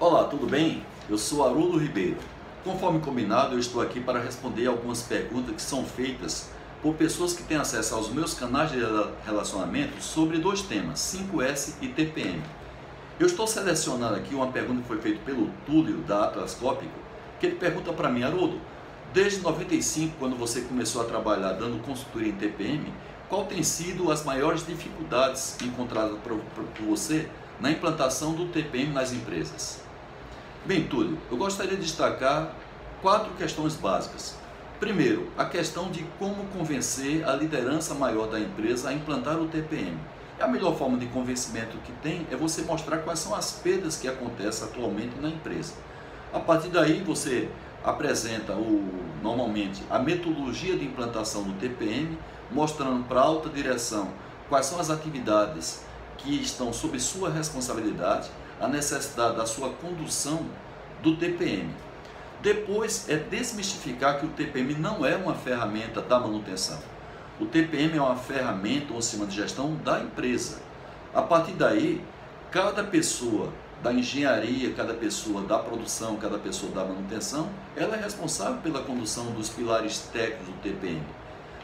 Olá, tudo bem? Eu sou Haroldo Ribeiro. Conforme combinado, eu estou aqui para responder algumas perguntas que são feitas por pessoas que têm acesso aos meus canais de relacionamento sobre dois temas, 5S e TPM. Eu estou selecionando aqui uma pergunta que foi feita pelo Túlio da Atlascópico, que ele pergunta para mim, Haroldo, desde 95, quando você começou a trabalhar dando consultoria em TPM, qual tem sido as maiores dificuldades encontradas por você na implantação do TPM nas empresas? Bem, Túlio, eu gostaria de destacar quatro questões básicas. Primeiro, a questão de como convencer a liderança maior da empresa a implantar o TPM. A melhor forma de convencimento que tem é você mostrar quais são as perdas que acontecem atualmente na empresa. A partir daí, você apresenta o, normalmente a metodologia de implantação do TPM, mostrando para a alta direção quais são as atividades que estão sob sua responsabilidade a necessidade da sua condução do TPM. Depois é desmistificar que o TPM não é uma ferramenta da manutenção. O TPM é uma ferramenta, um sistema de gestão da empresa. A partir daí, cada pessoa da engenharia, cada pessoa da produção, cada pessoa da manutenção, ela é responsável pela condução dos pilares técnicos do TPM.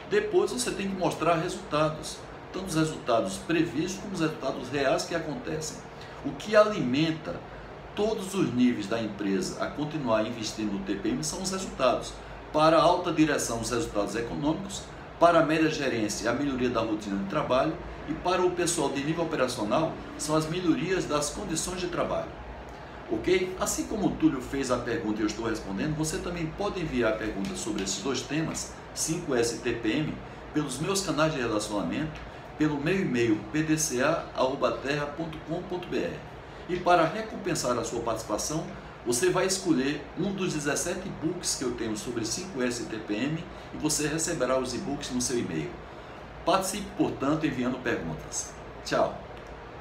Depois você tem que mostrar resultados, tanto os resultados previstos como os resultados reais que acontecem. O que alimenta todos os níveis da empresa a continuar investindo no TPM são os resultados. Para a alta direção, os resultados econômicos, para a média gerência, a melhoria da rotina de trabalho e para o pessoal de nível operacional, são as melhorias das condições de trabalho. Ok? Assim como o Túlio fez a pergunta e eu estou respondendo, você também pode enviar perguntas sobre esses dois temas, 5S e TPM, pelos meus canais de relacionamento pelo meu e-mail pdca.terra.com.br. E para recompensar a sua participação, você vai escolher um dos 17 e-books que eu tenho sobre 5S e TPM e você receberá os e-books no seu e-mail. Participe, portanto, enviando perguntas. Tchau!